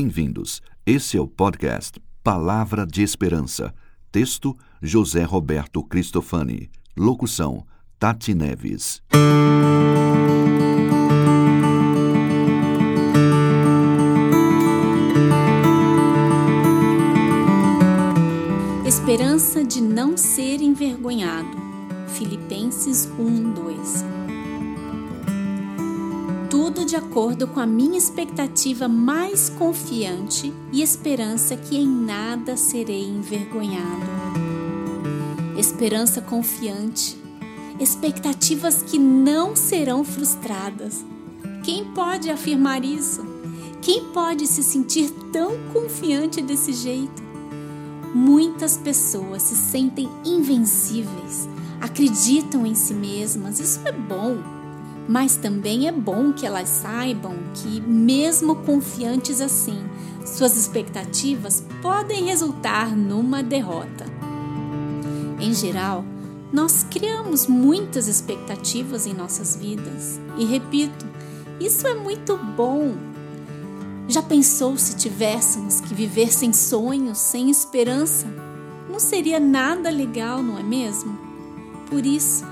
Bem-vindos. Esse é o podcast Palavra de Esperança. Texto: José Roberto Cristofani. Locução: Tati Neves. Esperança de não ser envergonhado. Filipenses 1, 2 tudo de acordo com a minha expectativa mais confiante e esperança que em nada serei envergonhado. Esperança confiante, expectativas que não serão frustradas. Quem pode afirmar isso? Quem pode se sentir tão confiante desse jeito? Muitas pessoas se sentem invencíveis, acreditam em si mesmas, isso é bom mas também é bom que elas saibam que, mesmo confiantes assim, suas expectativas podem resultar numa derrota. Em geral, nós criamos muitas expectativas em nossas vidas e, repito, isso é muito bom. Já pensou se tivéssemos que viver sem sonhos, sem esperança? Não seria nada legal, não é mesmo? Por isso,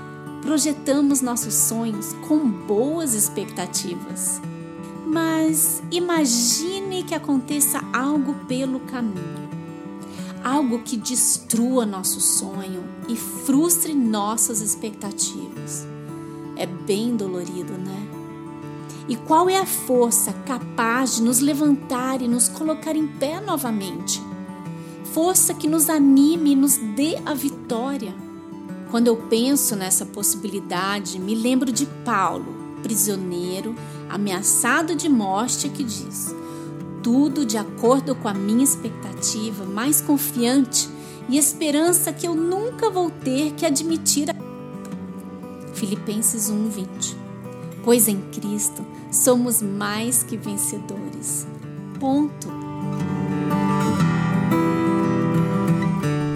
projetamos nossos sonhos com boas expectativas. Mas imagine que aconteça algo pelo caminho, algo que destrua nosso sonho e frustre nossas expectativas. É bem dolorido, né? E qual é a força capaz de nos levantar e nos colocar em pé novamente? Força que nos anime e nos dê a vitória. Quando eu penso nessa possibilidade, me lembro de Paulo, prisioneiro, ameaçado de morte, que diz: tudo de acordo com a minha expectativa, mais confiante e esperança que eu nunca vou ter que admitir. Filipenses 1:20. Pois em Cristo somos mais que vencedores. Ponto.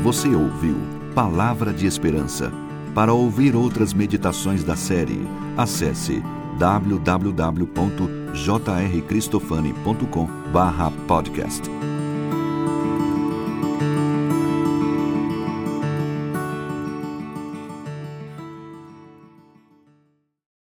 Você ouviu Palavra de Esperança. Para ouvir outras meditações da série, acesse www.jrcristofani.com/podcast.